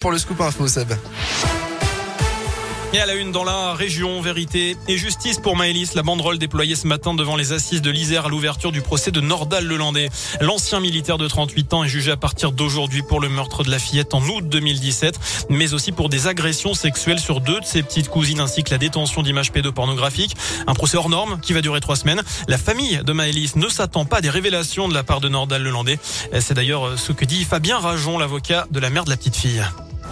Pour le scoop info, Seb. Et à la une dans la région, vérité et justice pour Maëlys, la banderole déployée ce matin devant les assises de l'Isère à l'ouverture du procès de Nordal Lelandais. L'ancien militaire de 38 ans est jugé à partir d'aujourd'hui pour le meurtre de la fillette en août 2017, mais aussi pour des agressions sexuelles sur deux de ses petites cousines ainsi que la détention d'images pédopornographiques. Un procès hors norme qui va durer trois semaines. La famille de Maëlys ne s'attend pas à des révélations de la part de Nordal Lelandais. C'est d'ailleurs ce que dit Fabien Rajon, l'avocat de la mère de la petite fille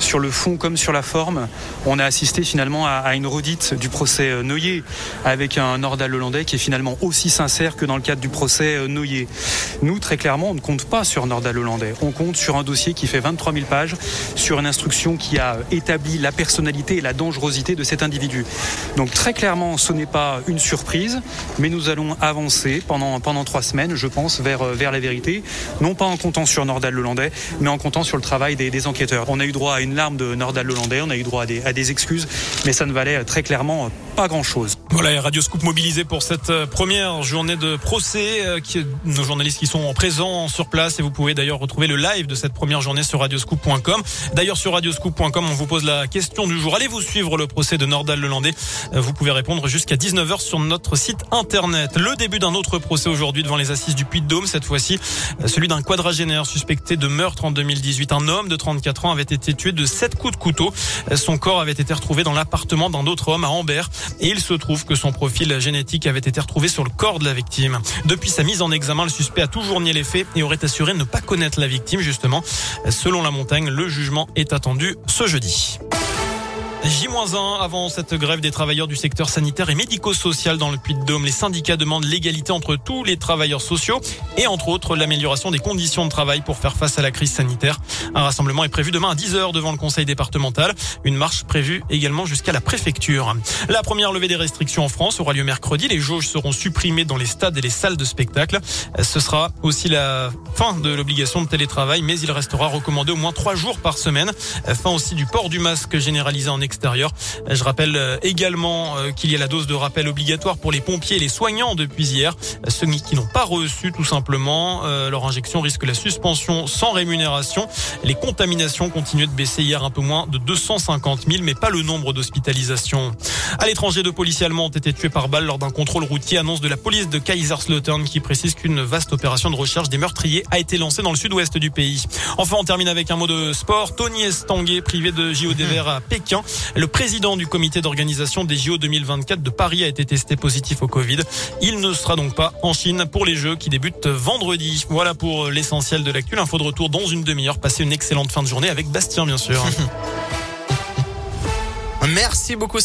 sur le fond comme sur la forme, on a assisté finalement à, une redite du procès Noyer avec un Nordal hollandais qui est finalement aussi sincère que dans le cadre du procès Noyer. Nous, très clairement, on ne compte pas sur Nordal hollandais. On compte sur un dossier qui fait 23 000 pages, sur une instruction qui a établi la personnalité et la dangerosité de cet individu. Donc très clairement, ce n'est pas une surprise, mais nous allons avancer pendant, pendant trois semaines, je pense, vers, euh, vers la vérité. Non pas en comptant sur Nordal hollandais, mais en comptant sur le travail des, des enquêteurs. On a eu droit à une de Nordal hollandais. On a eu droit à des, à des excuses, mais ça ne valait très clairement pas grand-chose. Voilà, Radio Scoop mobilisé pour cette euh, première journée de procès. Euh, qui, nos journalistes qui sont présents sur place et vous pouvez d'ailleurs retrouver le live de cette première journée sur radioscoop.com. D'ailleurs, sur radioscoop.com, on vous pose la question du jour. Allez-vous suivre le procès de Nordal Lelandais? Euh, Vous pouvez répondre jusqu'à 19h sur notre site internet. Le début d'un autre procès aujourd'hui devant les assises du Puy-de-Dôme, cette fois-ci celui d'un quadragénaire suspecté de meurtre en 2018. Un homme de 34 ans avait été tué de sept coups de couteau. Son corps avait été retrouvé dans l'appartement d'un autre homme à Ambert et il se trouve que son profil génétique avait été retrouvé sur le corps de la victime. Depuis sa mise en examen, le suspect a toujours nié les faits et aurait assuré ne pas connaître la victime justement. Selon la montagne, le jugement est attendu ce jeudi. J-1 avant cette grève des travailleurs du secteur sanitaire et médico-social dans le Puy-de-Dôme. Les syndicats demandent l'égalité entre tous les travailleurs sociaux et entre autres l'amélioration des conditions de travail pour faire face à la crise sanitaire. Un rassemblement est prévu demain à 10h devant le conseil départemental. Une marche prévue également jusqu'à la préfecture. La première levée des restrictions en France aura lieu mercredi. Les jauges seront supprimées dans les stades et les salles de spectacle. Ce sera aussi la fin de l'obligation de télétravail, mais il restera recommandé au moins trois jours par semaine. Fin aussi du port du masque généralisé en Je rappelle euh, également euh, qu'il y a la dose de rappel obligatoire pour les pompiers et les soignants depuis hier. Ceux qui n'ont pas reçu tout simplement euh, leur injection risquent la suspension sans rémunération. Les contaminations continuent de baisser hier un peu moins de 250 000, mais pas le nombre d'hospitalisations. À l'étranger, deux policiers allemands ont été tués par balle lors d'un contrôle routier. Annonce de la police de Kaiserslautern qui précise qu'une vaste opération de recherche des meurtriers a été lancée dans le sud-ouest du pays. Enfin, on termine avec un mot de sport. Tony Estanguet, privé de JO des Verts à Pékin. Le président du comité d'organisation des JO 2024 de Paris a été testé positif au Covid. Il ne sera donc pas en Chine pour les Jeux qui débutent vendredi. Voilà pour l'essentiel de l'actu. Info de retour dans une demi-heure. Passez une excellente fin de journée avec Bastien, bien sûr. Merci beaucoup.